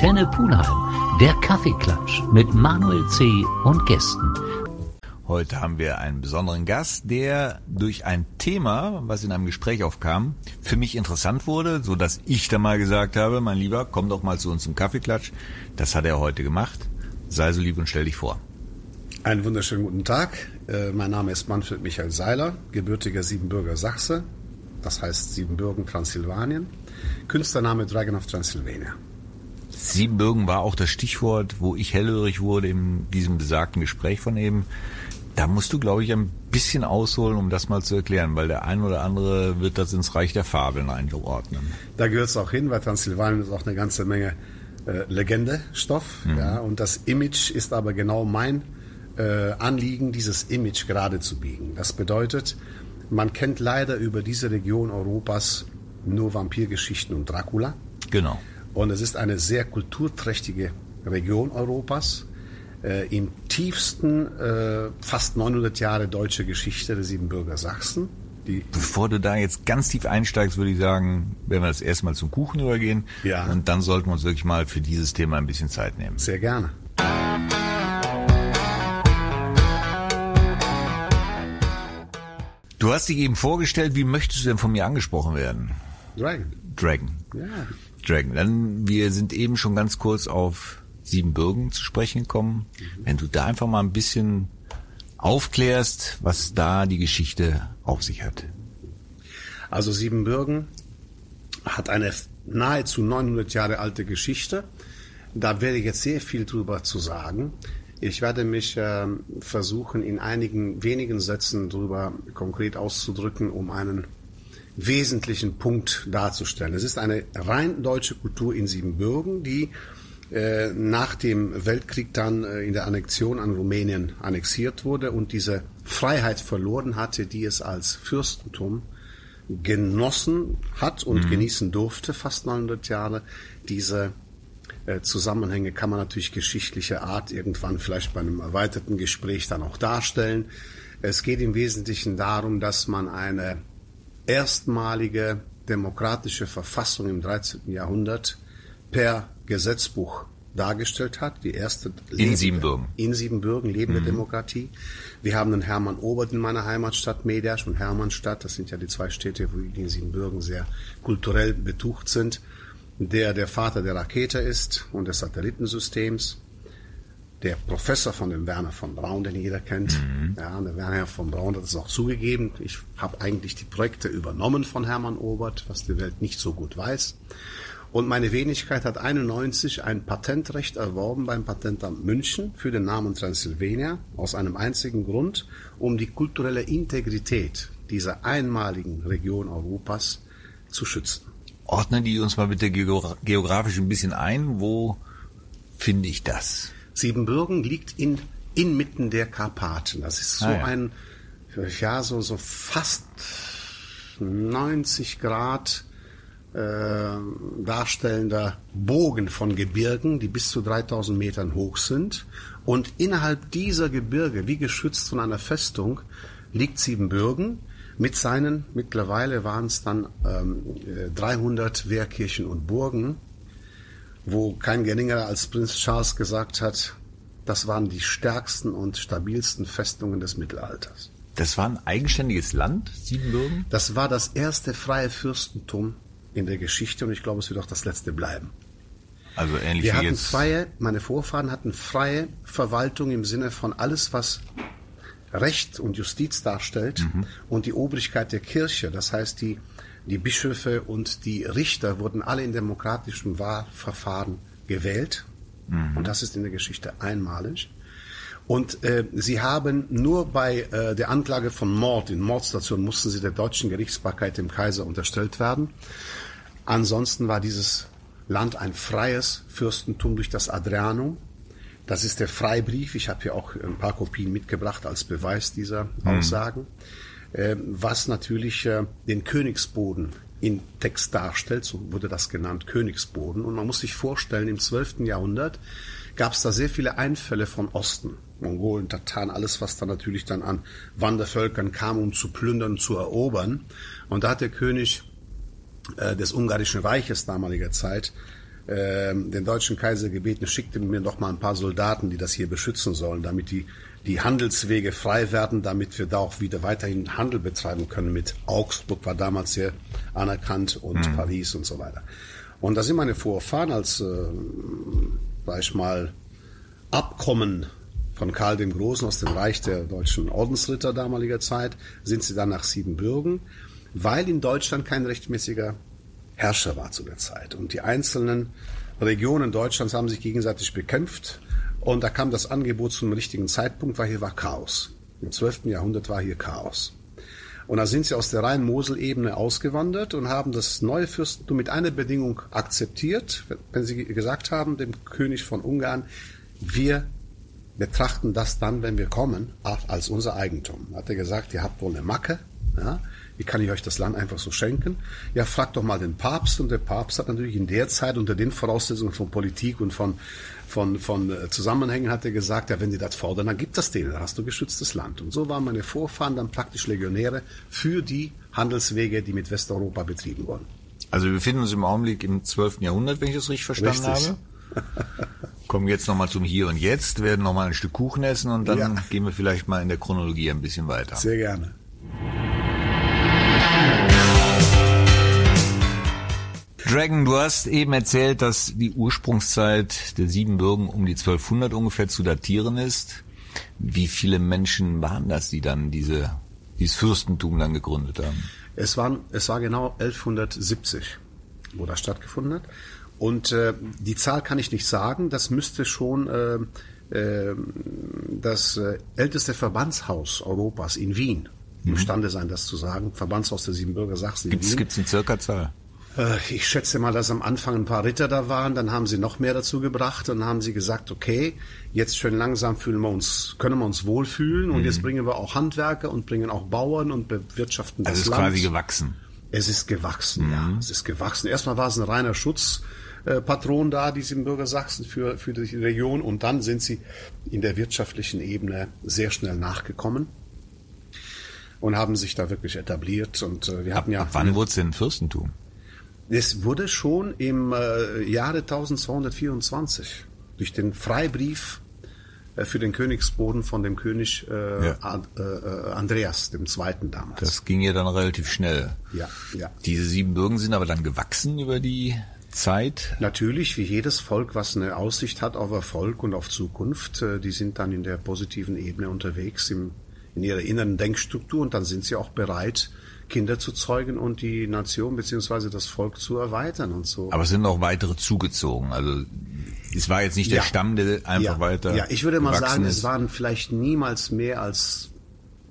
Antenne Pulheim, der Kaffeeklatsch mit Manuel C. und Gästen. Heute haben wir einen besonderen Gast, der durch ein Thema, was in einem Gespräch aufkam, für mich interessant wurde, so dass ich da mal gesagt habe, mein Lieber, komm doch mal zu uns zum Kaffeeklatsch. Das hat er heute gemacht. Sei so lieb und stell dich vor. Einen wunderschönen guten Tag. Äh, mein Name ist Manfred Michael Seiler, gebürtiger Siebenbürger Sachse, das heißt Siebenbürgen, Transsilvanien. Künstlername Dragon of Transylvania. Siebenbürgen war auch das Stichwort, wo ich hellhörig wurde in diesem besagten Gespräch von eben. Da musst du, glaube ich, ein bisschen ausholen, um das mal zu erklären, weil der ein oder andere wird das ins Reich der Fabeln einordnen. Da gehört es auch hin, weil Transsilvanien ist auch eine ganze Menge äh, Legende-Stoff. Mhm. Ja, und das Image ist aber genau mein äh, Anliegen, dieses Image gerade zu biegen. Das bedeutet, man kennt leider über diese Region Europas nur Vampirgeschichten und Dracula. Genau. Und es ist eine sehr kulturträchtige Region Europas äh, im tiefsten, äh, fast 900 Jahre deutsche Geschichte der Siebenbürger Sachsen. Die Bevor du da jetzt ganz tief einsteigst, würde ich sagen, werden wir das erstmal zum Kuchen übergehen. Ja. Und dann sollten wir uns wirklich mal für dieses Thema ein bisschen Zeit nehmen. Sehr gerne. Du hast dich eben vorgestellt, wie möchtest du denn von mir angesprochen werden? Dragon. Dragon. Ja. Dragon. Dann, wir sind eben schon ganz kurz auf Siebenbürgen zu sprechen kommen. Wenn du da einfach mal ein bisschen aufklärst, was da die Geschichte auf sich hat. Also Siebenbürgen hat eine nahezu 900 Jahre alte Geschichte. Da werde ich jetzt sehr viel drüber zu sagen. Ich werde mich äh, versuchen, in einigen wenigen Sätzen drüber konkret auszudrücken, um einen wesentlichen Punkt darzustellen. Es ist eine rein deutsche Kultur in Siebenbürgen, die äh, nach dem Weltkrieg dann äh, in der Annexion an Rumänien annexiert wurde und diese Freiheit verloren hatte, die es als Fürstentum genossen hat und mhm. genießen durfte, fast 900 Jahre. Diese äh, Zusammenhänge kann man natürlich geschichtlicher Art irgendwann vielleicht bei einem erweiterten Gespräch dann auch darstellen. Es geht im Wesentlichen darum, dass man eine erstmalige demokratische Verfassung im 13. Jahrhundert per Gesetzbuch dargestellt hat. Die erste in Siebenbürgen. In Siebenbürgen lebende mhm. Demokratie. Wir haben den Hermann Obert in meiner Heimatstadt Mediasch und Hermannstadt. Das sind ja die zwei Städte, wo die in Siebenbürgen sehr kulturell betucht sind. Der der Vater der Rakete ist und des Satellitensystems. Der Professor von dem Werner von Braun, den jeder kennt. Mhm. Ja, der Werner von Braun hat es auch zugegeben. Ich habe eigentlich die Projekte übernommen von Hermann Obert, was die Welt nicht so gut weiß. Und meine Wenigkeit hat 91 ein Patentrecht erworben beim Patentamt München für den Namen Transylvania aus einem einzigen Grund, um die kulturelle Integrität dieser einmaligen Region Europas zu schützen. Ordnen die uns mal bitte geografisch ein bisschen ein. Wo finde ich das? Siebenbürgen liegt in, inmitten der Karpaten. Das ist so ah, ja. ein, ja, so, so fast 90 Grad äh, darstellender Bogen von Gebirgen, die bis zu 3000 Metern hoch sind. Und innerhalb dieser Gebirge, wie geschützt von einer Festung, liegt Siebenbürgen mit seinen, mittlerweile waren es dann ähm, 300 äh, Wehrkirchen und Burgen, wo kein geringerer als Prinz Charles gesagt hat, das waren die stärksten und stabilsten Festungen des Mittelalters. Das war ein eigenständiges Land, Siebenbürgen? Das war das erste freie Fürstentum in der Geschichte und ich glaube, es wird auch das letzte bleiben. Also ähnlich Wir wie hatten jetzt. freie, meine Vorfahren hatten freie Verwaltung im Sinne von alles, was Recht und Justiz darstellt mhm. und die Obrigkeit der Kirche, das heißt die, die Bischöfe und die Richter wurden alle in demokratischen Wahlverfahren gewählt mhm. und das ist in der Geschichte einmalig. Und äh, sie haben nur bei äh, der Anklage von Mord, in Mordstation mussten sie der deutschen Gerichtsbarkeit dem Kaiser unterstellt werden. Ansonsten war dieses Land ein freies Fürstentum durch das Adrianum. Das ist der Freibrief. Ich habe hier auch ein paar Kopien mitgebracht als Beweis dieser mhm. Aussagen. Was natürlich äh, den Königsboden in Text darstellt, so wurde das genannt, Königsboden. Und man muss sich vorstellen, im 12. Jahrhundert gab es da sehr viele Einfälle von Osten. Mongolen, Tataren, alles, was da natürlich dann an Wandervölkern kam, um zu plündern, zu erobern. Und da hat der König äh, des Ungarischen Reiches damaliger Zeit äh, den deutschen Kaiser gebeten, schickte mir doch mal ein paar Soldaten, die das hier beschützen sollen, damit die die Handelswege frei werden, damit wir da auch wieder weiterhin Handel betreiben können mit Augsburg war damals sehr anerkannt und mhm. Paris und so weiter. Und da sind meine Vorfahren als, äh, sag ich mal, Abkommen von Karl dem Großen aus dem Reich der deutschen Ordensritter damaliger Zeit, sind sie dann nach Siebenbürgen, weil in Deutschland kein rechtmäßiger Herrscher war zu der Zeit. Und die einzelnen Regionen Deutschlands haben sich gegenseitig bekämpft. Und da kam das Angebot zum richtigen Zeitpunkt, weil hier war Chaos. Im 12. Jahrhundert war hier Chaos. Und da sind sie aus der Rhein-Mosel-Ebene ausgewandert und haben das neue Fürstentum mit einer Bedingung akzeptiert, wenn sie gesagt haben, dem König von Ungarn, wir betrachten das dann, wenn wir kommen, als unser Eigentum. Hat er gesagt, ihr habt wohl eine Macke, ja, wie kann ich euch das Land einfach so schenken? Ja, fragt doch mal den Papst. Und der Papst hat natürlich in der Zeit unter den Voraussetzungen von Politik und von, von, von äh, Zusammenhängen hat er gesagt, ja, wenn die das fordern, dann gibt das denen, dann hast du geschütztes Land. Und so waren meine Vorfahren dann praktisch Legionäre für die Handelswege, die mit Westeuropa betrieben wurden. Also wir befinden uns im Augenblick im 12. Jahrhundert, wenn ich das richtig verstanden richtig. habe. Kommen jetzt nochmal zum Hier und Jetzt, werden nochmal ein Stück Kuchen essen und dann ja. gehen wir vielleicht mal in der Chronologie ein bisschen weiter. Sehr gerne. Dragon, du hast eben erzählt, dass die Ursprungszeit der Siebenbürgen um die 1200 ungefähr zu datieren ist. Wie viele Menschen waren das, die dann diese, dieses Fürstentum dann gegründet haben? Es, waren, es war genau 1170, wo das stattgefunden hat. Und äh, die Zahl kann ich nicht sagen. Das müsste schon äh, äh, das äh, älteste Verbandshaus Europas in Wien. Imstande sein, das zu sagen. Verbandshaus der Siebenbürger Sachsen. Gibt es eine Circa-Zahl? Äh, ich schätze mal, dass am Anfang ein paar Ritter da waren, dann haben sie noch mehr dazu gebracht, dann haben sie gesagt, okay, jetzt schön langsam fühlen wir uns, können wir uns wohlfühlen und mhm. jetzt bringen wir auch Handwerker und bringen auch Bauern und bewirtschaften das also Land. Also es ist quasi gewachsen. Es ist gewachsen, mhm. ja, es ist gewachsen. Erstmal war es ein reiner Schutzpatron da, die Siebenbürger Sachsen für, für die Region und dann sind sie in der wirtschaftlichen Ebene sehr schnell nachgekommen und haben sich da wirklich etabliert und äh, wir hatten ja. Ab wann wurde es denn Fürstentum? Es wurde schon im äh, Jahre 1224 durch den Freibrief äh, für den Königsboden von dem König äh, ja. Ad, äh, äh Andreas dem Zweiten damals. Das ging ja dann relativ schnell. Ja, ja. Diese sieben Bürgen sind aber dann gewachsen über die Zeit? Natürlich, wie jedes Volk, was eine Aussicht hat auf Erfolg und auf Zukunft, äh, die sind dann in der positiven Ebene unterwegs im, in ihrer inneren Denkstruktur und dann sind sie auch bereit, Kinder zu zeugen und die Nation beziehungsweise das Volk zu erweitern und so. Aber es sind noch weitere zugezogen. Also es war jetzt nicht der ja. Stamm, der einfach ja. weiter. Ja, ich würde mal sagen, ist. es waren vielleicht niemals mehr als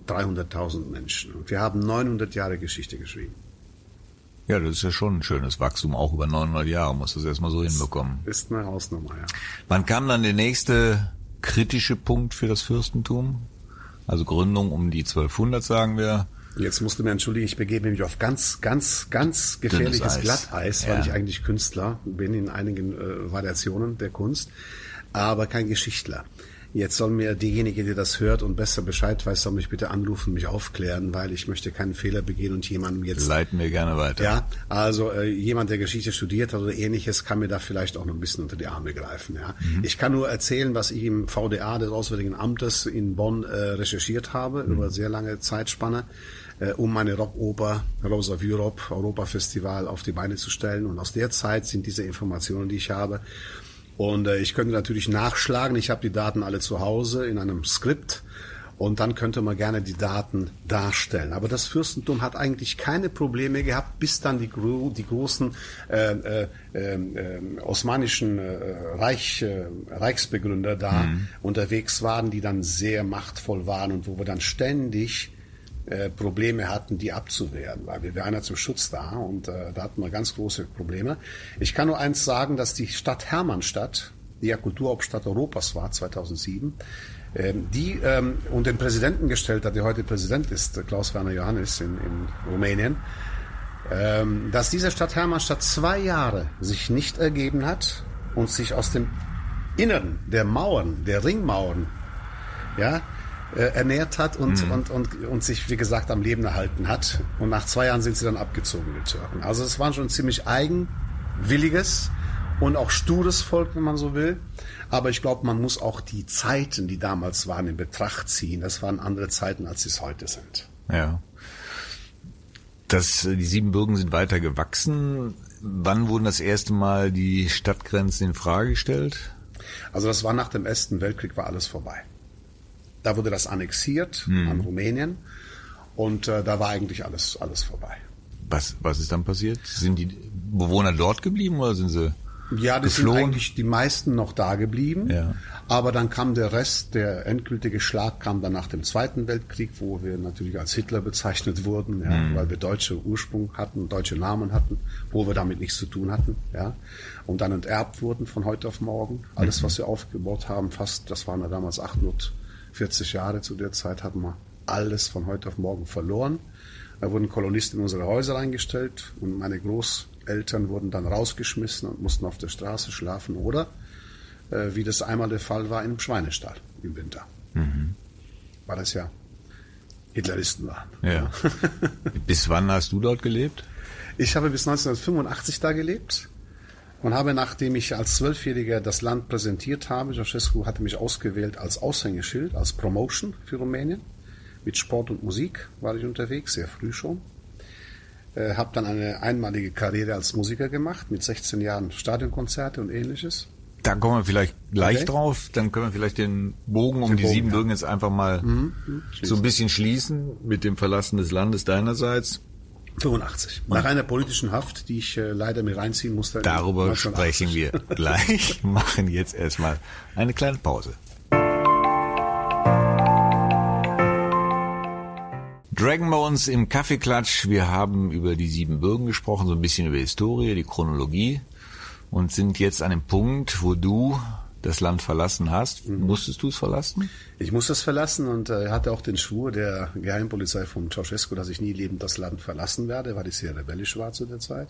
300.000 Menschen. Und wir haben 900 Jahre Geschichte geschrieben. Ja, das ist ja schon ein schönes Wachstum. Auch über 900 Jahre muss das erstmal so das hinbekommen. Ist eine Hausnummer, ja. Wann kam dann der nächste kritische Punkt für das Fürstentum? Also Gründung um die 1200, sagen wir. Jetzt musst du mir entschuldigen, ich begebe mich auf ganz, ganz, ganz gefährliches Glatteis, weil ja. ich eigentlich Künstler bin in einigen äh, Variationen der Kunst, aber kein Geschichtler. Jetzt soll mir diejenige, die das hört und besser Bescheid weiß, soll mich bitte anrufen, mich aufklären, weil ich möchte keinen Fehler begehen und jemandem jetzt... Leiten wir gerne weiter. Ja, also äh, jemand, der Geschichte studiert hat oder ähnliches, kann mir da vielleicht auch noch ein bisschen unter die Arme greifen. Ja. Mhm. Ich kann nur erzählen, was ich im VDA des Auswärtigen Amtes in Bonn äh, recherchiert habe, mhm. über sehr lange Zeitspanne äh, um meine Rockoper Rose of Europe Europa Festival auf die Beine zu stellen. Und aus der Zeit sind diese Informationen, die ich habe. Und äh, ich könnte natürlich nachschlagen. Ich habe die Daten alle zu Hause in einem Skript. Und dann könnte man gerne die Daten darstellen. Aber das Fürstentum hat eigentlich keine Probleme gehabt, bis dann die, die großen äh, äh, äh, osmanischen äh, Reich, äh, Reichsbegründer da mhm. unterwegs waren, die dann sehr machtvoll waren und wo wir dann ständig äh, Probleme hatten, die abzuwehren, weil wir waren ja zum Schutz da und äh, da hatten wir ganz große Probleme. Ich kann nur eins sagen, dass die Stadt Hermannstadt, die ja Kulturhauptstadt Europas war 2007, ähm, die ähm, und den Präsidenten gestellt hat, der heute Präsident ist, Klaus Werner Johannes in, in Rumänien, ähm, dass diese Stadt Hermannstadt zwei Jahre sich nicht ergeben hat und sich aus dem Inneren der Mauern, der Ringmauern, ja, äh, ernährt hat und, mhm. und, und, und sich, wie gesagt, am Leben erhalten hat. Und nach zwei Jahren sind sie dann abgezogen, die Türken. Also es war schon ziemlich eigenwilliges und auch stures Volk, wenn man so will. Aber ich glaube, man muss auch die Zeiten, die damals waren, in Betracht ziehen. Das waren andere Zeiten, als sie es heute sind. Ja. Das, die Siebenbürgen sind weiter gewachsen. Wann wurden das erste Mal die Stadtgrenzen in Frage gestellt? Also das war nach dem Ersten Weltkrieg, war alles vorbei. Da wurde das annexiert hm. an Rumänien und äh, da war eigentlich alles, alles vorbei. Was, was ist dann passiert? Sind die Bewohner dort geblieben oder sind sie ja, das geflohen? sind eigentlich die meisten noch da geblieben. Ja. Aber dann kam der Rest, der endgültige Schlag kam dann nach dem Zweiten Weltkrieg, wo wir natürlich als Hitler bezeichnet wurden, ja, mhm. weil wir deutsche Ursprung hatten, deutsche Namen hatten, wo wir damit nichts zu tun hatten, ja. Und dann enterbt wurden von heute auf morgen. Alles, mhm. was wir aufgebaut haben, fast, das waren ja damals 840 Jahre zu der Zeit, hatten wir alles von heute auf morgen verloren. Da wurden Kolonisten in unsere Häuser eingestellt und meine Großeltern wurden dann rausgeschmissen und mussten auf der Straße schlafen oder, äh, wie das einmal der Fall war, im Schweinestall im Winter. Mhm. Weil das ja Hitleristen waren. Ja. bis wann hast du dort gelebt? Ich habe bis 1985 da gelebt und habe, nachdem ich als Zwölfjähriger das Land präsentiert habe, Ceausescu hatte mich ausgewählt als Aushängeschild, als Promotion für Rumänien mit Sport und Musik war ich unterwegs, sehr früh schon. Äh, habe dann eine einmalige Karriere als Musiker gemacht, mit 16 Jahren Stadionkonzerte und ähnliches. Da kommen wir vielleicht gleich okay. drauf. Dann können wir vielleicht den Bogen um den die Bogen, Siebenbürgen ja. jetzt einfach mal mhm, mhm so ein bisschen schließen mit dem Verlassen des Landes deinerseits. 85. Nach einer politischen Haft, die ich äh, leider mir reinziehen musste. Darüber sprechen wir gleich. Machen jetzt erstmal eine kleine Pause. Dragon Bones im Kaffeeklatsch. Wir haben über die sieben Bürgen gesprochen, so ein bisschen über Historie, die Chronologie und sind jetzt an dem Punkt, wo du das Land verlassen hast. Musstest du es verlassen? Ich musste es verlassen und äh, hatte auch den Schwur der Geheimpolizei von Ceausescu, dass ich nie lebend das Land verlassen werde, weil ich sehr rebellisch war zu der Zeit.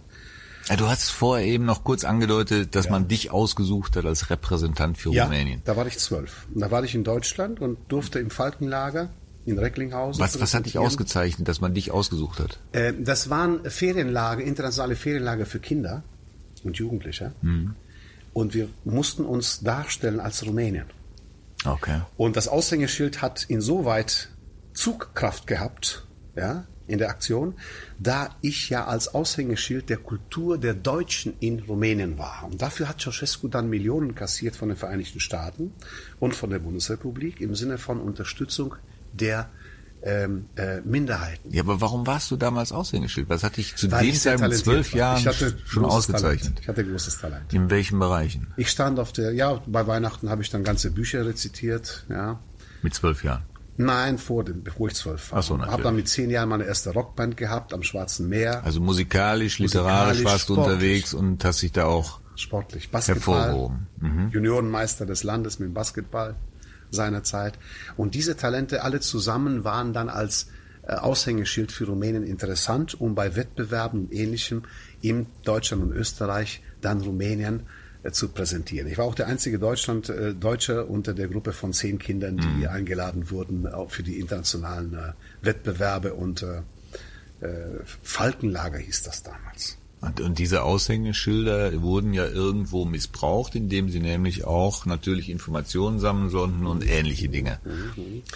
Ja, du hast vorher eben noch kurz angedeutet, dass ja. man dich ausgesucht hat als Repräsentant für ja, Rumänien. Da war ich zwölf. Da war ich in Deutschland und durfte im Falkenlager in Recklinghausen. Was, was hat dich ausgezeichnet, dass man dich ausgesucht hat? Äh, das waren Ferienlager, internationale Ferienlager für Kinder und Jugendliche. Mhm. Und wir mussten uns darstellen als Rumänien. Okay. Und das Aushängeschild hat insoweit Zugkraft gehabt, ja, in der Aktion, da ich ja als Aushängeschild der Kultur der Deutschen in Rumänien war. Und dafür hat Ceausescu dann Millionen kassiert von den Vereinigten Staaten und von der Bundesrepublik im Sinne von Unterstützung der ähm, äh, Minderheiten. Ja, aber warum warst du damals Aushängeschild? Was hat dich zu Weil dem Zeitpunkt zwölf Jahren schon ausgezeichnet? Talent. Ich hatte großes Talent. In welchen Bereichen? Ich stand auf der, ja, bei Weihnachten habe ich dann ganze Bücher rezitiert, ja. Mit zwölf Jahren? Nein, vor dem, bevor ich zwölf war. Ach so, natürlich. Habe dann mit zehn Jahren meine erste Rockband gehabt am Schwarzen Meer. Also musikalisch, literarisch musikalisch, warst du sportlich. unterwegs und hast dich da auch sportlich Basketball, hervorgehoben. Mhm. Juniorenmeister des Landes mit dem Basketball seiner Zeit. Und diese Talente alle zusammen waren dann als äh, Aushängeschild für Rumänien interessant, um bei Wettbewerben und Ähnlichem in Deutschland und Österreich dann Rumänien äh, zu präsentieren. Ich war auch der einzige Deutschland, äh, Deutsche unter der Gruppe von zehn Kindern, die mhm. eingeladen wurden auch für die internationalen äh, Wettbewerbe und äh, äh Falkenlager hieß das damals. Und, und diese Aushängeschilder wurden ja irgendwo missbraucht, indem sie nämlich auch natürlich Informationen sammeln sollten und ähnliche Dinge.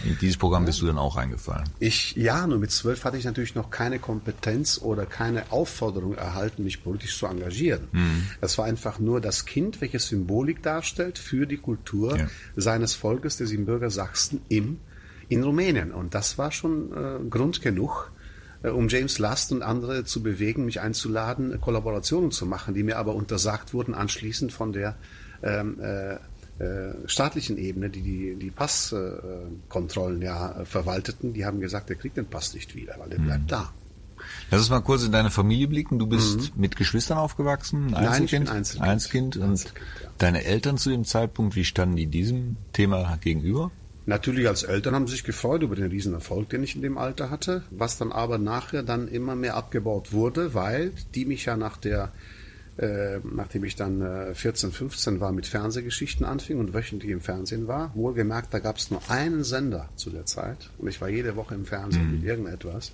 In dieses Programm bist du dann auch eingefallen. Ich, ja, nur mit zwölf hatte ich natürlich noch keine Kompetenz oder keine Aufforderung erhalten, mich politisch zu engagieren. Mhm. Das war einfach nur das Kind, welches Symbolik darstellt für die Kultur ja. seines Volkes, des Siebenbürger Sachsen im, in Rumänien. Und das war schon äh, Grund genug, um James Last und andere zu bewegen, mich einzuladen, Kollaborationen zu machen, die mir aber untersagt wurden anschließend von der ähm, äh, äh, staatlichen Ebene, die die, die Passkontrollen äh, ja verwalteten. Die haben gesagt, er kriegt den Pass nicht wieder, weil er mhm. bleibt da. Lass uns mal kurz in deine Familie blicken. Du bist mhm. mit Geschwistern aufgewachsen, ein Einzelkind, Nein, Einzelkind. Einzelkind. Und Einzelkind, ja. deine Eltern zu dem Zeitpunkt, wie standen die diesem Thema gegenüber? Natürlich als Eltern haben sie sich gefreut über den Riesenerfolg, den ich in dem Alter hatte, was dann aber nachher dann immer mehr abgebaut wurde, weil die mich ja nach der äh, nachdem ich dann äh, 14, 15 war, mit Fernsehgeschichten anfing und wöchentlich im Fernsehen war. Wohlgemerkt, da gab es nur einen Sender zu der Zeit und ich war jede Woche im Fernsehen mhm. mit irgendetwas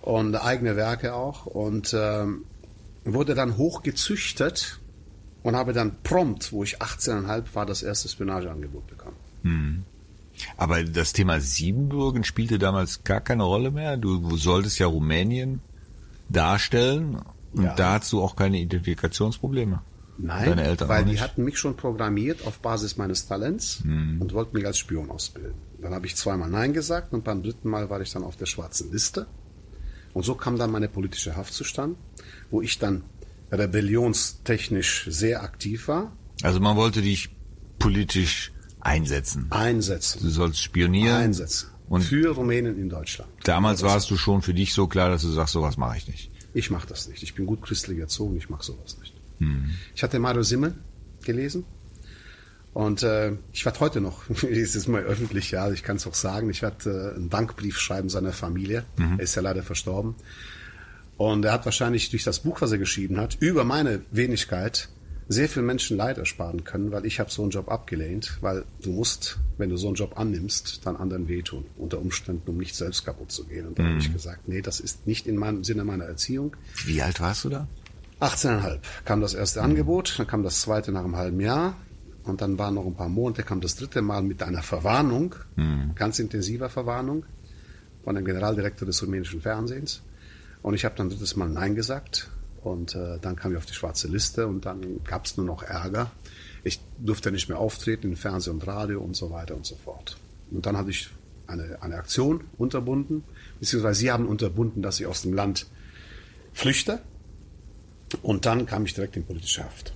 und eigene Werke auch und ähm, wurde dann hochgezüchtet und habe dann prompt, wo ich 18,5 war, das erste Spionageangebot bekommen. Aber das Thema Siebenbürgen spielte damals gar keine Rolle mehr. Du solltest ja Rumänien darstellen und Ja. da hast du auch keine Identifikationsprobleme. Nein, weil die hatten mich schon programmiert auf Basis meines Talents und wollten mich als Spion ausbilden. Dann habe ich zweimal Nein gesagt und beim dritten Mal war ich dann auf der schwarzen Liste. Und so kam dann meine politische Haft zustande, wo ich dann rebellionstechnisch sehr aktiv war. Also man wollte dich politisch einsetzen. Einsetzen. Du sollst spionieren. Einsetzen. Und für Rumänien in Deutschland. damals Das- warst du schon für dich so klar, dass du sagst, sowas mache ich nicht. Ich mache das nicht. Ich bin gut christlich erzogen, ich mache sowas nicht. Hm. Ich hatte Mario Simmel gelesen und äh, ich werde heute noch, es ist mal öffentlich, ja, ich kann es auch sagen, ich werde äh, einen Dankbrief schreiben seiner Familie. Mhm. Er ist ja leider verstorben. Und er hat wahrscheinlich durch das Buch, was er geschrieben hat, über meine Wenigkeit sehr viel Menschen Leid ersparen können, weil ich habe so einen Job abgelehnt, weil du musst, wenn du so einen Job annimmst, dann anderen wehtun, unter Umständen, um nicht selbst kaputt zu gehen. Und da habe ich gesagt, nee, das ist nicht in meinem Sinne meiner Erziehung. Wie alt warst du da? 18,5 kam das erste Angebot, dann kam das zweite nach einem halben Jahr und dann waren noch ein paar Monate, kam das dritte Mal mit einer Verwarnung, ganz intensiver Verwarnung von dem Generaldirektor des rumänischen Fernsehens. Und ich habe dann drittes Mal Nein gesagt und äh, dann kam ich auf die schwarze Liste und dann gab es nur noch Ärger. Ich durfte nicht mehr auftreten in Fernsehen und Radio und so weiter und so fort. Und dann hatte ich eine, eine Aktion unterbunden, beziehungsweise sie haben unterbunden, dass ich aus dem Land flüchte. Und dann kam ich direkt in politische Haft.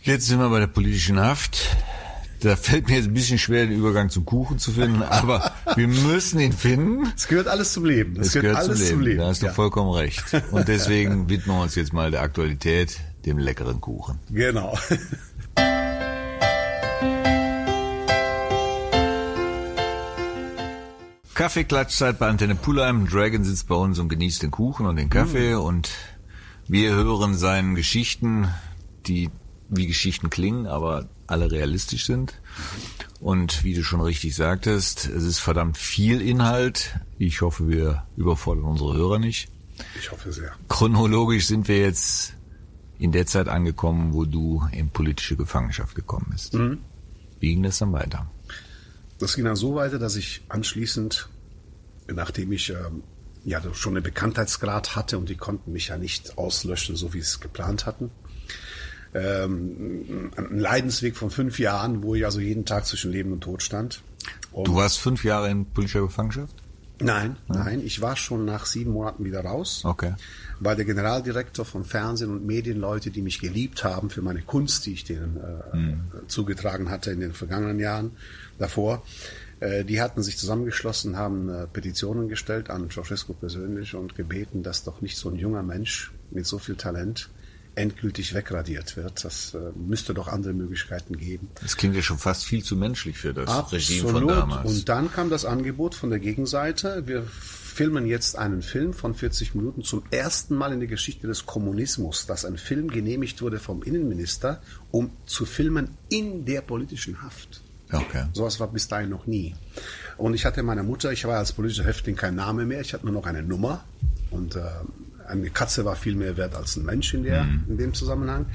Jetzt sind wir bei der politischen Haft. Da fällt mir jetzt ein bisschen schwer, den Übergang zum Kuchen zu finden, aber wir müssen ihn finden. Es gehört alles zum Leben. Es gehört zum Leben. Da hast du Ja. vollkommen recht. Und deswegen widmen wir uns jetzt mal der Aktualität, dem leckeren Kuchen. Genau. Kaffeeklatschzeit bei Antenne Pulheim. Dragon sitzt bei uns und genießt den Kuchen und den Kaffee und wir hören seinen Geschichten, die wie Geschichten klingen, aber alle realistisch sind. Und wie du schon richtig sagtest, es ist verdammt viel Inhalt. Ich hoffe, wir überfordern unsere Hörer nicht. Ich hoffe sehr. Chronologisch sind wir jetzt in der Zeit angekommen, wo du in politische Gefangenschaft gekommen bist. Wie ging das dann weiter? Das ging dann so weiter, dass ich anschließend, nachdem ich ähm, ja schon einen Bekanntheitsgrad hatte und die konnten mich ja nicht auslöschen, so wie sie es geplant hatten, ähm, ein Leidensweg von fünf Jahren, wo ich also jeden Tag zwischen Leben und Tod stand. Und Du warst fünf Jahre in politischer Gefangenschaft? Nein, nein, ich war schon nach sieben Monaten wieder raus. Okay. Weil der Generaldirektor von Fernsehen und Medienleute, die mich geliebt haben für meine Kunst, die ich denen äh, zugetragen hatte in den vergangenen Jahren davor, äh, die hatten sich zusammengeschlossen, haben äh, Petitionen gestellt an Ceausescu persönlich und gebeten, dass doch nicht so ein junger Mensch mit so viel Talent endgültig wegradiert wird. Das äh, müsste doch andere Möglichkeiten geben. Das klingt ja schon fast viel zu menschlich für das Regime von Absolut. damals. Und dann kam das Angebot von der Gegenseite. Wir filmen jetzt einen Film von 40 Minuten zum ersten Mal in der Geschichte des Kommunismus, dass ein Film genehmigt wurde vom Innenminister, um zu filmen in der politischen Haft. okay. Sowas war bis dahin noch nie. Und ich hatte meiner Mutter, ich war als politischer Häftling kein Name mehr, ich hatte nur noch eine Nummer. Und äh, eine Katze war viel mehr wert als ein Mensch in, der, in dem Zusammenhang.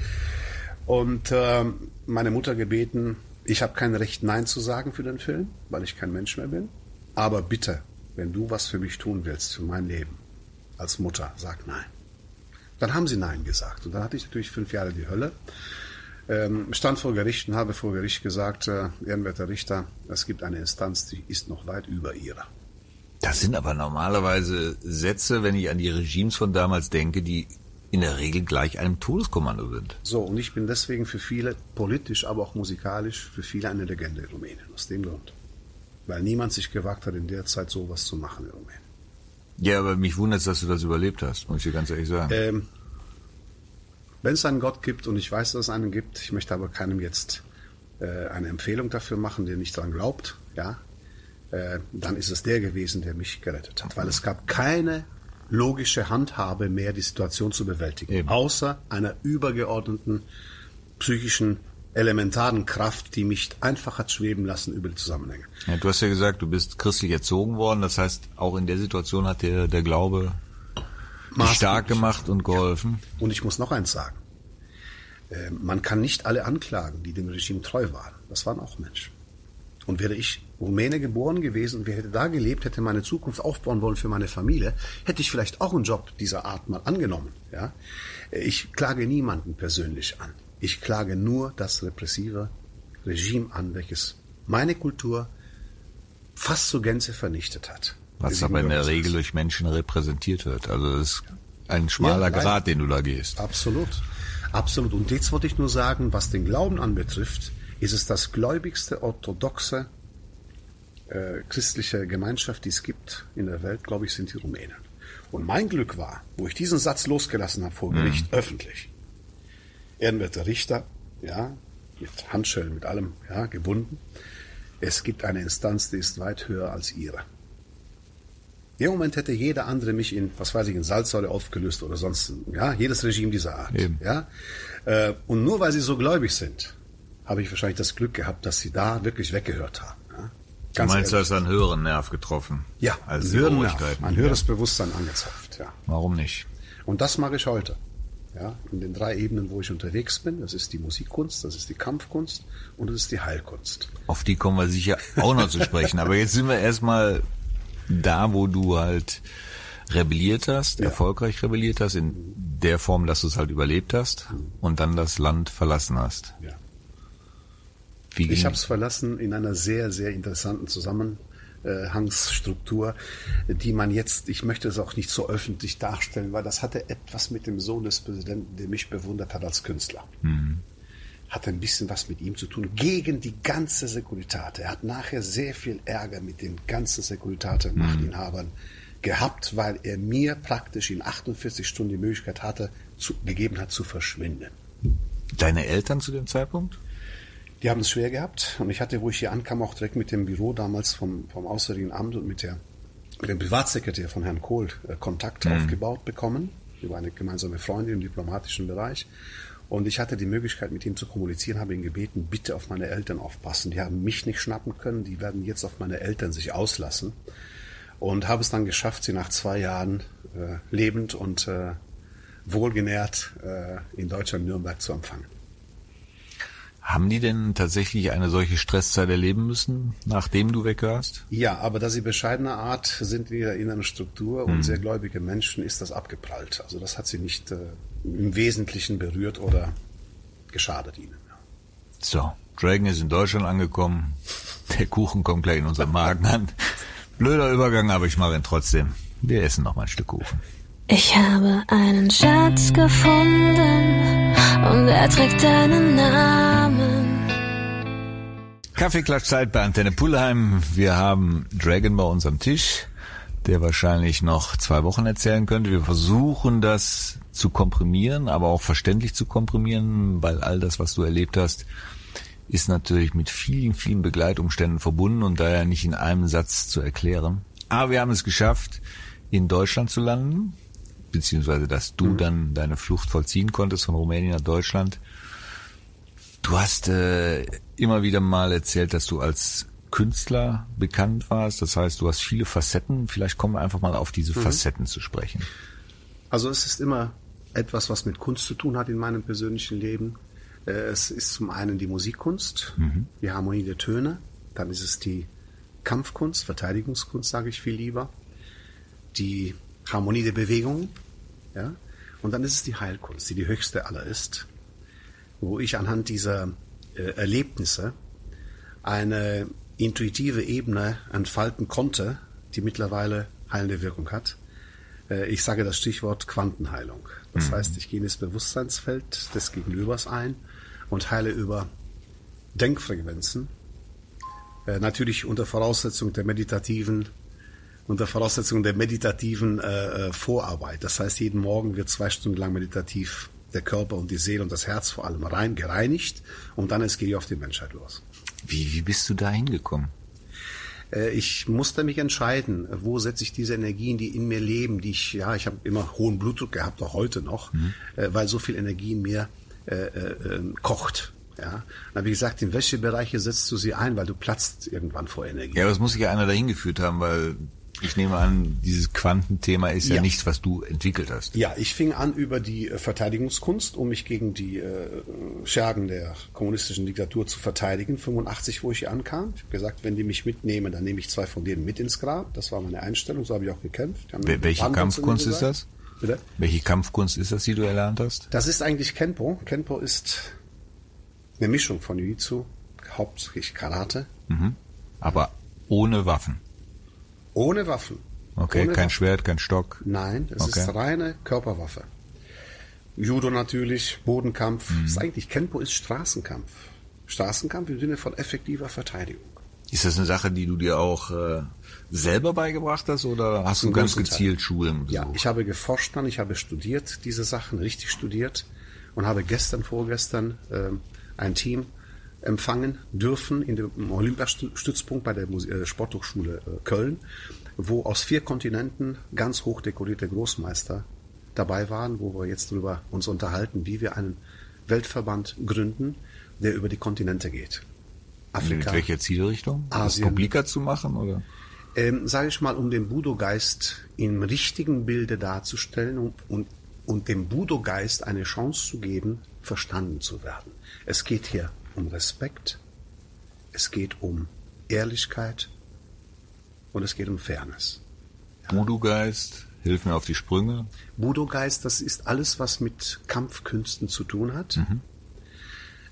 Und äh, meine Mutter gebeten, ich habe kein Recht, Nein zu sagen für den Film, weil ich kein Mensch mehr bin. Aber bitte, wenn du was für mich tun willst, für mein Leben, als Mutter, sag Nein. Dann haben sie Nein gesagt. Und dann hatte ich natürlich fünf Jahre die Hölle. Ähm, stand vor Gericht und habe vor Gericht gesagt, äh, ehrenwerter Richter, es gibt eine Instanz, die ist noch weit über ihrer. Das sind aber normalerweise Sätze, wenn ich an die Regimes von damals denke, die in der Regel gleich einem Todeskommando sind. So, und ich bin deswegen für viele, politisch, aber auch musikalisch, für viele eine Legende in Rumänien. Aus dem Grund. Weil niemand sich gewagt hat, in der Zeit sowas zu machen in Rumänien. Ja, aber mich wundert dass du das überlebt hast, muss ich dir ganz ehrlich sagen. Ähm, Wenn es einen Gott gibt, und ich weiß, dass es einen gibt, ich möchte aber keinem jetzt äh, eine Empfehlung dafür machen, der nicht daran glaubt, ja, äh, dann ist es der gewesen, der mich gerettet hat. Weil es gab keine logische Handhabe mehr, die Situation zu bewältigen, Eben. außer einer übergeordneten psychischen elementaren Kraft, die mich einfach hat schweben lassen über die Zusammenhänge. Ja, du hast ja gesagt, du bist christlich erzogen worden. Das heißt, auch in der Situation hat dir der Glaube stark gemacht und geholfen. Und ich muss noch eins sagen. Äh, man kann nicht alle anklagen, die dem Regime treu waren. Das waren auch Menschen. Und wäre ich Rumäne geboren gewesen und hätte da gelebt, hätte meine Zukunft aufbauen wollen für meine Familie, hätte ich vielleicht auch einen Job dieser Art mal angenommen. Ja? Ich klage niemanden persönlich an. Ich klage nur das repressive Regime an, welches meine Kultur fast zur Gänze vernichtet hat. Was aber in der Regel durch Menschen repräsentiert wird. Also das ist ein schmaler ja, Grad, den du da gehst. Absolut. Absolut. Und jetzt wollte ich nur sagen, was den Glauben anbetrifft, ist es das gläubigste orthodoxe äh, christliche Gemeinschaft, die es gibt in der Welt, glaube ich, sind die Rumänen. Und mein Glück war, wo ich diesen Satz losgelassen habe vor Gericht, mhm. öffentlich. Ehrenwerter Richter, ja, mit Handschellen, mit allem, ja, gebunden. Es gibt eine Instanz, die ist weit höher als ihre. In dem Moment hätte jeder andere mich in, was weiß ich, in Salzsäure aufgelöst oder sonst, ja, jedes Regime dieser Art, Eben. ja. Äh, und nur weil sie so gläubig sind, habe ich wahrscheinlich das Glück gehabt, dass sie da wirklich weggehört haben. Ja? Ganz du meinst, du hast einen höheren Nerv getroffen? Ja, als höheren Nerv, ein höheres ja. Bewusstsein angezapft, ja. Warum nicht? Und das mache ich heute. Ja, in den drei Ebenen, wo ich unterwegs bin. Das ist die Musikkunst, das ist die Kampfkunst und das ist die Heilkunst. Auf die kommen wir sicher auch noch zu sprechen. Aber jetzt sind wir erstmal da, wo du halt rebelliert hast, ja. erfolgreich rebelliert hast, in der Form, dass du es halt überlebt hast mhm. und dann das Land verlassen hast. Ja. Wie ich habe es verlassen in einer sehr, sehr interessanten Zusammenhangsstruktur, die man jetzt, ich möchte es auch nicht so öffentlich darstellen, weil das hatte etwas mit dem Sohn des Präsidenten, der mich bewundert hat als Künstler. Mhm. Hat ein bisschen was mit ihm zu tun, gegen die ganze Sekuritate. Er hat nachher sehr viel Ärger mit den ganzen Sekuritate-Machtinhabern mhm. gehabt, weil er mir praktisch in 48 Stunden die Möglichkeit hatte, zu, gegeben hat, zu verschwinden. Deine Eltern zu dem Zeitpunkt? Die haben es schwer gehabt und ich hatte, wo ich hier ankam, auch direkt mit dem Büro damals vom, vom Auswärtigen Amt und mit, der, mit dem Privatsekretär von Herrn Kohl äh, Kontakt mhm. aufgebaut bekommen über eine gemeinsame Freundin im diplomatischen Bereich. Und ich hatte die Möglichkeit, mit ihm zu kommunizieren, habe ihn gebeten, bitte auf meine Eltern aufpassen. Die haben mich nicht schnappen können, die werden jetzt auf meine Eltern sich auslassen. Und habe es dann geschafft, sie nach zwei Jahren äh, lebend und äh, wohlgenährt äh, in Deutschland Nürnberg zu empfangen. Haben die denn tatsächlich eine solche Stresszeit erleben müssen, nachdem du weggehörst? Ja, aber da sie bescheidener Art sind in ihrer inneren Struktur und hm. sehr gläubige Menschen, ist das abgeprallt. Also das hat sie nicht äh, im Wesentlichen berührt oder geschadet ihnen. Ja. So, Dragon ist in Deutschland angekommen. Der Kuchen kommt gleich in unseren Magen an. Blöder Übergang, aber ich mache ihn trotzdem. Wir essen noch mal ein Stück Kuchen. Ich habe einen Schatz gefunden und er trägt deinen Namen. Kaffeeklatschzeit bei Antenne Pullheim. Wir haben Dragon bei uns am Tisch, der wahrscheinlich noch zwei Wochen erzählen könnte. Wir versuchen das zu komprimieren, aber auch verständlich zu komprimieren, weil all das, was du erlebt hast, ist natürlich mit vielen, vielen Begleitumständen verbunden und daher nicht in einem Satz zu erklären. Aber wir haben es geschafft, in Deutschland zu landen beziehungsweise dass du mhm. dann deine Flucht vollziehen konntest von Rumänien nach Deutschland. Du hast äh, immer wieder mal erzählt, dass du als Künstler bekannt warst. Das heißt, du hast viele Facetten. Vielleicht kommen wir einfach mal auf diese mhm. Facetten zu sprechen. Also es ist immer etwas, was mit Kunst zu tun hat in meinem persönlichen Leben. Äh, es ist zum einen die Musikkunst, mhm. die Harmonie der Töne. Dann ist es die Kampfkunst, Verteidigungskunst, sage ich viel lieber. Die Harmonie der Bewegung. Ja? Und dann ist es die Heilkunst, die die höchste aller ist, wo ich anhand dieser äh, Erlebnisse eine intuitive Ebene entfalten konnte, die mittlerweile heilende Wirkung hat. Äh, ich sage das Stichwort Quantenheilung. Das mhm. heißt, ich gehe in das Bewusstseinsfeld des Gegenübers ein und heile über Denkfrequenzen, äh, natürlich unter Voraussetzung der meditativen unter Voraussetzung der meditativen äh, äh, Vorarbeit. Das heißt, jeden Morgen wird zwei Stunden lang meditativ der Körper und die Seele und das Herz vor allem rein gereinigt und dann es gehe ich auf die Menschheit los. Wie, wie bist du da hingekommen? Äh, ich musste mich entscheiden, wo setze ich diese Energien, die in mir leben, die ich, ja, ich habe immer hohen Blutdruck gehabt, auch heute noch, mhm. äh, weil so viel Energie in mir äh, äh, ähm, kocht. Ja, na wie gesagt, in welche Bereiche setzt du sie ein, weil du platzt irgendwann vor Energie. Ja, aber es muss sich ja einer dahin geführt haben, weil Ich nehme an, dieses Quantenthema ist ja, Ja. nichts, was du entwickelt hast. Ja, ich fing an über die äh, Verteidigungskunst, um mich gegen die äh, Schergen der kommunistischen Diktatur zu verteidigen. 85, wo ich hier ankam. Ich habe gesagt, wenn die mich mitnehmen, dann nehme ich zwei von denen mit ins Grab. Das war meine Einstellung, so habe ich auch gekämpft. Welche mir Kampfkunst ist das? Bitte? Welche Kampfkunst ist das, die du erlernt hast? Das ist eigentlich Kenpo. Kenpo ist eine Mischung von Jiu-Jitsu, hauptsächlich Karate, Aber ohne Waffen. Ohne Waffen. Okay, ohne kein Waffen. Schwert, kein Stock. Nein, es Okay. ist reine Körperwaffe. Judo natürlich, Bodenkampf. Mhm. Ist eigentlich Kenpo ist Straßenkampf. Straßenkampf im Sinne von effektiver Verteidigung. Ist das eine Sache, die du dir auch äh, selber beigebracht hast oder hast du ganz größten Teil. gezielt Schulen besucht? Ja, ich habe geforscht dann, ich habe studiert diese Sachen, richtig studiert und habe gestern, vorgestern ähm, ein Team empfangen dürfen in dem Olympiastützpunkt bei der Muse- äh, Sporthochschule äh, Köln, wo aus vier Kontinenten ganz hoch dekorierte Großmeister dabei waren, wo wir jetzt darüber uns unterhalten, wie wir einen Weltverband gründen, der über die Kontinente geht. Mit welcher Zielrichtung? Das Asien. publiker zu machen oder? ähm, sage ich mal, um den Budo-Geist im richtigen Bilde darzustellen und, und, und dem Budo-Geist eine Chance zu geben, verstanden zu werden. Es geht hier um Respekt, es geht um Ehrlichkeit und es geht um Fairness. Voodoo-Geist, hilf mir auf die Sprünge. Budo-Geist, das ist alles, was mit Kampfkünsten zu tun hat.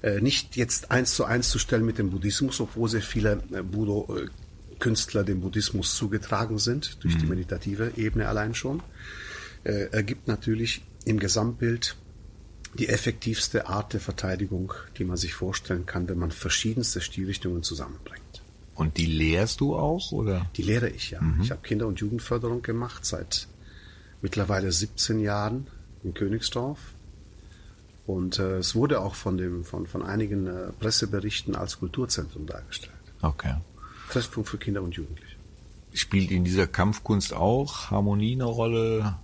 Äh, nicht jetzt eins zu eins zu stellen mit dem Buddhismus, obwohl sehr viele äh, Budo-Künstler dem Buddhismus zugetragen sind, durch die meditative Ebene allein schon. Äh, ergibt natürlich im Gesamtbild die effektivste Art der Verteidigung, die man sich vorstellen kann, wenn man verschiedenste Stilrichtungen zusammenbringt. Und die lehrst du auch oder? Die lehre ich ja. Ich habe Kinder- und Jugendförderung gemacht seit mittlerweile 17 Jahren in Königsdorf. Und äh, es wurde auch von, dem, von, von einigen äh, Presseberichten als Kulturzentrum dargestellt. Okay. Treffpunkt für Kinder und Jugendliche. Spielt in dieser Kampfkunst auch Harmonie eine Rolle?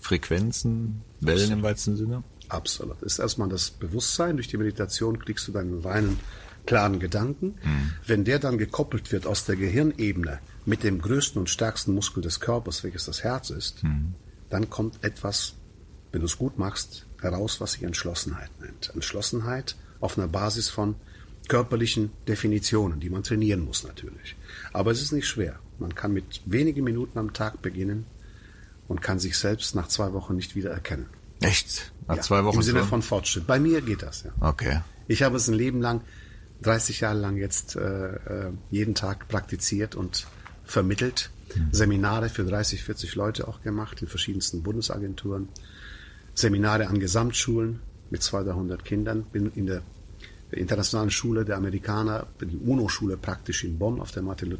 Frequenzen, Wellen im weitesten Sinne? Absolut. Das ist erstmal das Bewusstsein. Durch die Meditation kriegst du deinen reinen, klaren Gedanken. Wenn der dann gekoppelt wird aus der Gehirnebene mit dem größten und stärksten Muskel des Körpers, welches das Herz ist, dann kommt etwas, wenn du es gut machst, heraus, was sich Entschlossenheit nennt. Entschlossenheit auf einer Basis von körperlichen Definitionen, die man trainieren muss natürlich. Aber es ist nicht schwer. Man kann mit wenigen Minuten am Tag beginnen und kann sich selbst nach zwei Wochen nicht wieder erkennen. Echt? Nach Ja, zwei Wochen Im Sinne von Fortschritt. Bei mir geht das, ja. Okay. Ich habe es ein Leben lang, 30 Jahre lang jetzt äh, äh, jeden Tag praktiziert und vermittelt. Seminare für 30, 40 Leute auch gemacht in verschiedensten Bundesagenturen. Seminare an Gesamtschulen mit 200, 300 Kindern. Bin in der internationalen Schule der Amerikaner, die UNO-Schule praktisch in Bonn auf der Martin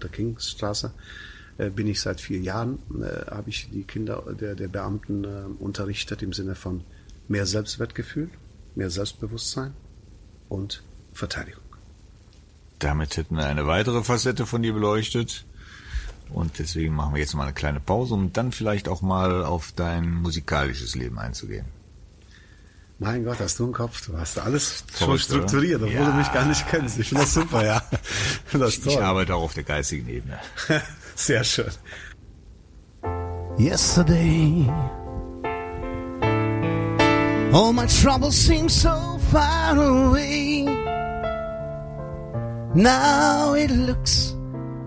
Äh, bin ich seit vier Jahren, äh, habe ich die Kinder der, der Beamten äh, unterrichtet im Sinne von mehr Selbstwertgefühl, mehr Selbstbewusstsein und Verteidigung. Damit hätten wir eine weitere Facette von dir beleuchtet. Und deswegen machen wir jetzt mal eine kleine Pause, um dann vielleicht auch mal auf dein musikalisches Leben einzugehen. Mein Gott, hast du einen Kopf? Du hast alles schon Verrückt, strukturiert, obwohl oder? du mich gar nicht kennst. Ich finde das super, ja. Ich das Ich toll. arbeite auch auf der geistigen Ebene. Sehr schön. yesterday. All my troubles seem so far away. Now it looks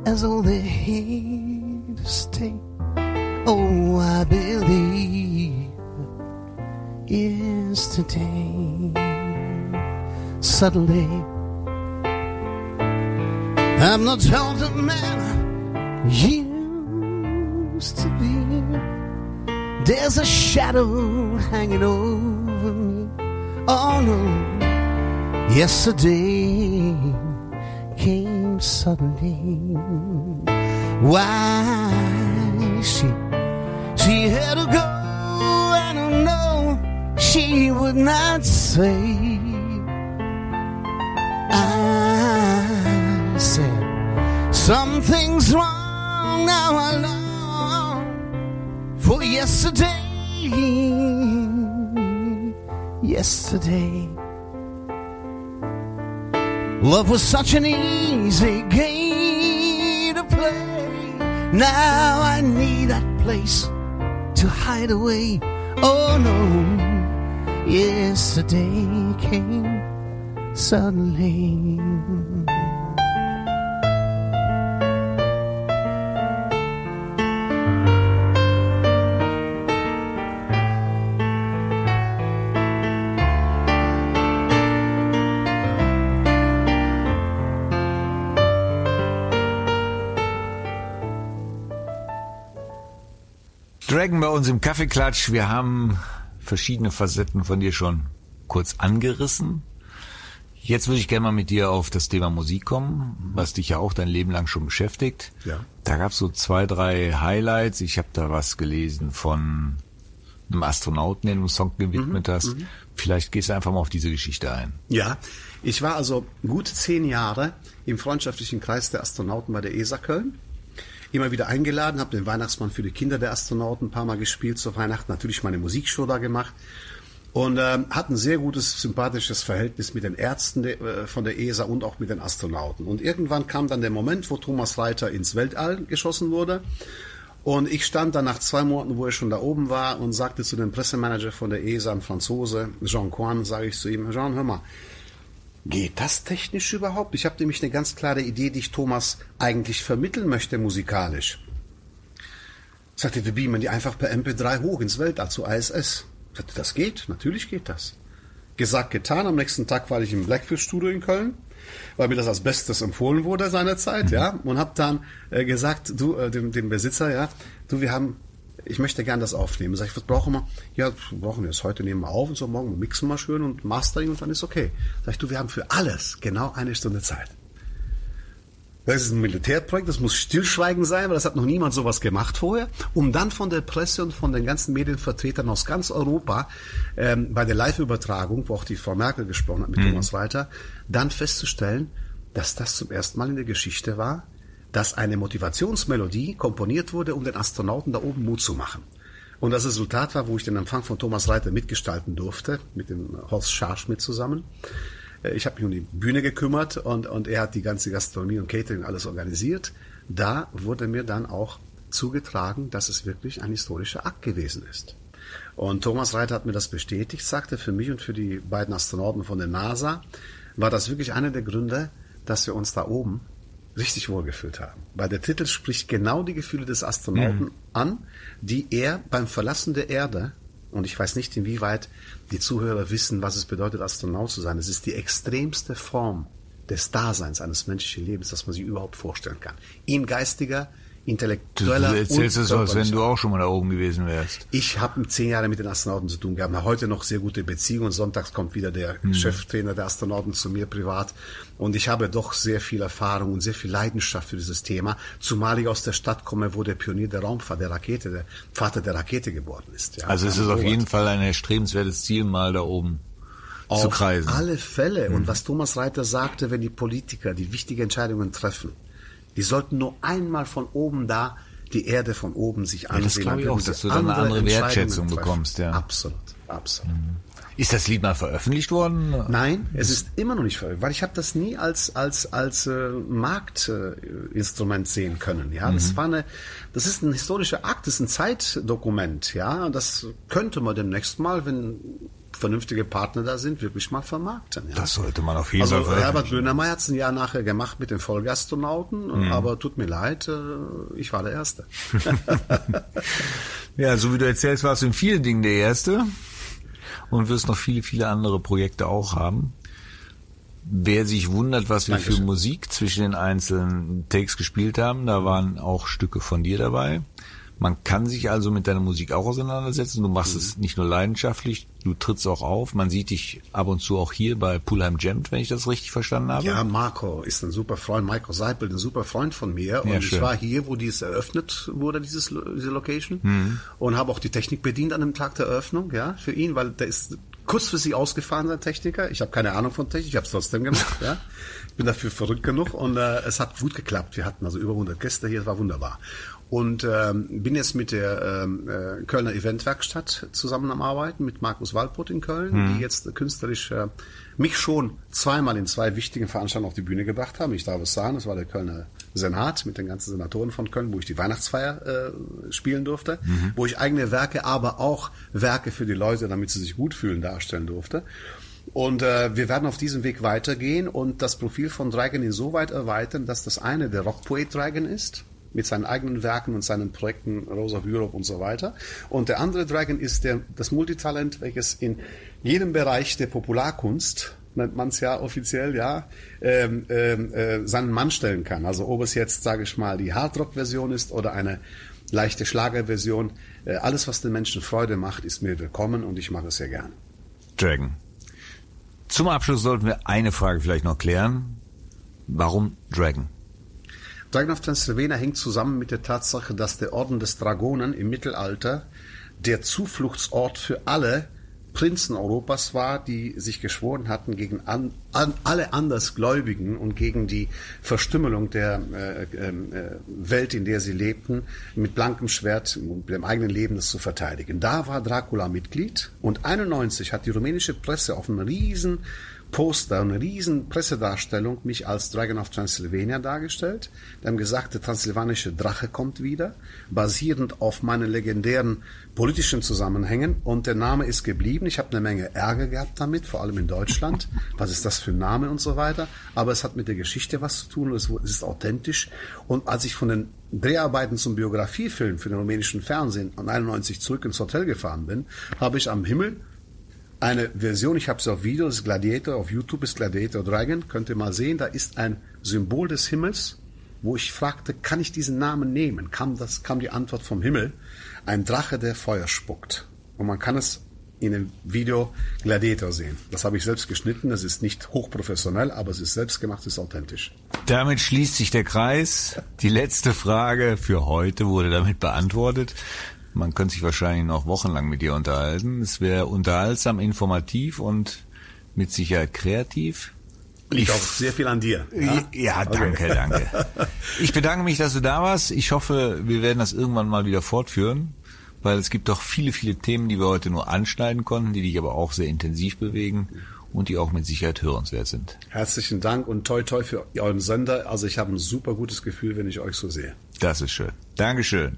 as though they're here to stay. Oh, I believe yesterday. Suddenly, I'm not half the man used to be. There's a shadow hanging over me. Oh no, yesterday came suddenly. Why she she had to go? I don't know. She would not say. I said something's wrong now. I long for yesterday. Yesterday. Love was such an easy game to play. Now I need that place to hide away. Oh no, yesterday came suddenly. Dragon bei uns im Kaffeeklatsch. Wir haben verschiedene Facetten von dir schon kurz angerissen. Jetzt würde ich gerne mal mit dir auf das Thema Musik kommen, was dich ja auch dein Leben lang schon beschäftigt. Ja. Da gab es so zwei, drei Highlights. Ich habe da was gelesen von einem Astronauten, den du einen Song gewidmet hast. Vielleicht gehst du einfach mal auf diese Geschichte ein. Ja, ich war also gut zehn Jahre im freundschaftlichen Kreis der Astronauten bei der ESA Köln. Immer wieder eingeladen, habe den Weihnachtsmann für die Kinder der Astronauten ein paar Mal gespielt zu Weihnachten, natürlich meine Musikshow da gemacht und ähm, hat ein sehr gutes, sympathisches Verhältnis mit den Ärzten de, äh, von der ESA und auch mit den Astronauten. Und irgendwann kam dann der Moment, wo Thomas Reiter ins Weltall geschossen wurde. Und ich stand dann nach zwei Monaten, wo er schon da oben war, und sagte zu dem Pressemanager von der ESA, ein Franzose, Jean Quan, sage ich zu ihm, Jean, hör mal, Geht das technisch überhaupt? Ich habe nämlich eine ganz klare Idee, die ich Thomas eigentlich vermitteln möchte musikalisch. Sagte, wir beamen die einfach per MP3 hoch ins Weltall zu ISS. Sagte, das geht, natürlich geht das. Gesagt, getan. Am nächsten Tag war ich im Blackfish Studio in Köln, weil mir das als Bestes empfohlen wurde seinerzeit, ja, und habe dann äh, gesagt, du, äh, dem, dem Besitzer, ja, du, wir haben ich möchte gern das aufnehmen. Sag ich, was brauchen wir? Ja, wir brauchen wir das heute nehmen wir auf und so morgen mixen wir schön und Mastering und dann ist okay. Sag ich, du, wir haben für alles genau eine Stunde Zeit. Das ist ein Militärprojekt, das muss stillschweigen sein, weil das hat noch niemand sowas gemacht vorher, um dann von der Presse und von den ganzen Medienvertretern aus ganz Europa ähm, bei der Live-Übertragung, wo auch die Frau Merkel gesprochen hat mit Thomas Reiter, dann festzustellen, dass das zum ersten Mal in der Geschichte war, dass eine Motivationsmelodie komponiert wurde, um den Astronauten da oben Mut zu machen. Und das Resultat war, wo ich den Empfang von Thomas Reiter mitgestalten durfte, mit dem Horst Scharschmidt zusammen. Äh, Ich habe mich um die Bühne gekümmert und, und er hat die ganze Gastronomie und Catering alles organisiert. Da wurde mir dann auch zugetragen, dass es wirklich ein historischer Akt gewesen ist. Und Thomas Reiter hat mir das bestätigt, sagte, für mich und für die beiden Astronauten von der NASA war das wirklich einer der Gründe, dass wir uns da oben richtig wohlgefühlt haben. Weil der Titel spricht genau die Gefühle des Astronauten an, die er beim Verlassen der Erde, und ich weiß nicht, inwieweit die Zuhörer wissen, was es bedeutet, Astronaut zu sein. Es ist die extremste Form des Daseins eines menschlichen Lebens, das man sich überhaupt vorstellen kann. In geistiger, Du intellektueller erzählst und es so, als wenn du auch schon mal da oben gewesen wärst. ich habe zehn Jahre mit den Astronauten zu tun gehabt, heute noch sehr gute Beziehungen. Sonntags kommt wieder der Cheftrainer der Astronauten zu mir privat. Und ich habe doch sehr viel Erfahrung und sehr viel Leidenschaft für dieses Thema, zumal ich aus der Stadt komme, wo der Pionier der Raumfahrt, der Rakete, der Vater der Rakete geworden ist. Ja, Also es ist auf jeden Fall ein erstrebenswertes Ziel, mal da oben zu auf alle Fälle. Und was Thomas Reiter sagte, wenn die Politiker die wichtige Entscheidungen treffen, die sollten nur einmal von oben da die Erde von oben sich ansehen. das glaube ich auch, dass du dann eine andere Wertschätzung bekommst, ja. Absolut, absolut. Ist das Lied mal veröffentlicht worden? Nein, es ist immer noch nicht veröffentlicht, weil ich habe das nie als als als äh, Marktinstrument äh, sehen können. Ja, das war eine, das ist ein historischer Akt, das ist ein Zeitdokument. Ja, das könnte man demnächst mal, wenn vernünftige Partner da sind, wirklich mal vermarkten. Ja. Das sollte man auf jeden Also Fall. Herbert Böhnermeier hat es ein Jahr nachher gemacht mit den Vollgastronauten, aber tut mir leid, äh, ich war der Erste. Ja, so wie du erzählst, warst du in vielen Dingen der Erste und wirst noch viele, viele andere Projekte auch haben. Wer sich wundert, was wir für Dankeschön. Musik zwischen den einzelnen Takes gespielt haben, da waren auch Stücke von dir dabei. Man kann sich also mit deiner Musik auch auseinandersetzen. Du machst es nicht nur leidenschaftlich, du trittst auch auf. Man sieht dich ab und zu auch hier bei Pulheim Jammed, wenn ich das richtig verstanden habe. Ja, Marco ist ein super Freund, Marco Seipel, ein super Freund von mir. Und Ja, ich war hier, wo dies eröffnet wurde, dieses, diese Location. Mhm. Und habe auch die Technik bedient an dem Tag der Eröffnung, ja, für ihn, weil der ist kurzfristig ausgefahren, sein Techniker. Ich habe keine Ahnung von Technik, ich habe es trotzdem gemacht, ja. Ich bin dafür verrückt genug und äh, es hat gut geklappt. Wir hatten also über 100 Gäste hier, es war wunderbar. Und ähm, bin jetzt mit der ähm, äh, Kölner Eventwerkstatt zusammen am Arbeiten, mit Markus Walpott in Köln, die jetzt künstlerisch äh, mich schon zweimal in zwei wichtigen Veranstaltungen auf die Bühne gebracht haben. Ich darf es sagen, das war der Kölner Senat mit den ganzen Senatoren von Köln, wo ich die Weihnachtsfeier äh, spielen durfte, mhm. wo ich eigene Werke, aber auch Werke für die Leute, damit sie sich gut fühlen, darstellen durfte. Und äh, wir werden auf diesem Weg weitergehen und das Profil von Dragon insoweit erweitern, dass das eine der Rockpoet Dragon ist, mit seinen eigenen Werken und seinen Projekten Rose of Europe und so weiter. Und der andere Dragon ist der, das Multitalent, welches in jedem Bereich der Popularkunst nennt man es ja offiziell, ja, ähm, ähm, äh, seinen Mann stellen kann. Also ob es jetzt, sage ich mal, die Hardrock-Version ist oder eine leichte Schlagerversion, äh, alles, was den Menschen Freude macht, ist mir willkommen und ich mache es sehr gern. Dragon. Zum Abschluss sollten wir eine Frage vielleicht noch klären. Warum Dragon? Dragon of Transylvania hängt zusammen mit der Tatsache, dass der Orden des Dragonen im Mittelalter der Zufluchtsort für alle Prinzen Europas war, die sich geschworen hatten gegen an, an, alle Andersgläubigen und gegen die Verstümmelung der äh, ähm, äh, Welt, in der sie lebten, mit blankem Schwert und dem eigenen Leben das zu verteidigen. Da war Dracula Mitglied und 91 hat die rumänische Presse auf einem riesen Poster, eine riesen Pressedarstellung mich als Dragon of Transylvania dargestellt. Die haben gesagt, der transsilvanische Drache kommt wieder, basierend auf meinen legendären politischen Zusammenhängen. Und der Name ist geblieben. Ich habe eine Menge Ärger gehabt damit, vor allem in Deutschland. Was ist das für ein Name und so weiter. Aber es hat mit der Geschichte was zu tun. Es ist authentisch. Und als ich von den Dreharbeiten zum Biografiefilm für den rumänischen Fernsehen an 91 zurück ins Hotel gefahren bin, habe ich am Himmel eine Version, ich habe es auf Video, das ist Gladiator, auf YouTube ist Gladiator Dragon, könnt ihr mal sehen, da ist ein Symbol des Himmels, wo ich fragte, kann ich diesen Namen nehmen? Kam, das, kam die Antwort vom Himmel, ein Drache, der Feuer spuckt. Und man kann es in dem Video Gladiator sehen. Das habe ich selbst geschnitten, das ist nicht hochprofessionell, aber es ist selbst gemacht, es ist authentisch. Damit schließt sich der Kreis. Die letzte Frage für heute wurde damit beantwortet. Man könnte sich wahrscheinlich noch wochenlang mit dir unterhalten. Es wäre unterhaltsam, informativ und mit Sicherheit kreativ. Liegt auch sehr viel an dir. Ja, ja danke, okay. danke. Ich bedanke mich, dass du da warst. Ich hoffe, wir werden das irgendwann mal wieder fortführen, weil es gibt doch viele, viele Themen, die wir heute nur anschneiden konnten, die dich aber auch sehr intensiv bewegen und die auch mit Sicherheit hörenswert sind. Herzlichen Dank und toi toi für euren Sender. Also ich habe ein super gutes Gefühl, wenn ich euch so sehe. Das ist schön. Dankeschön.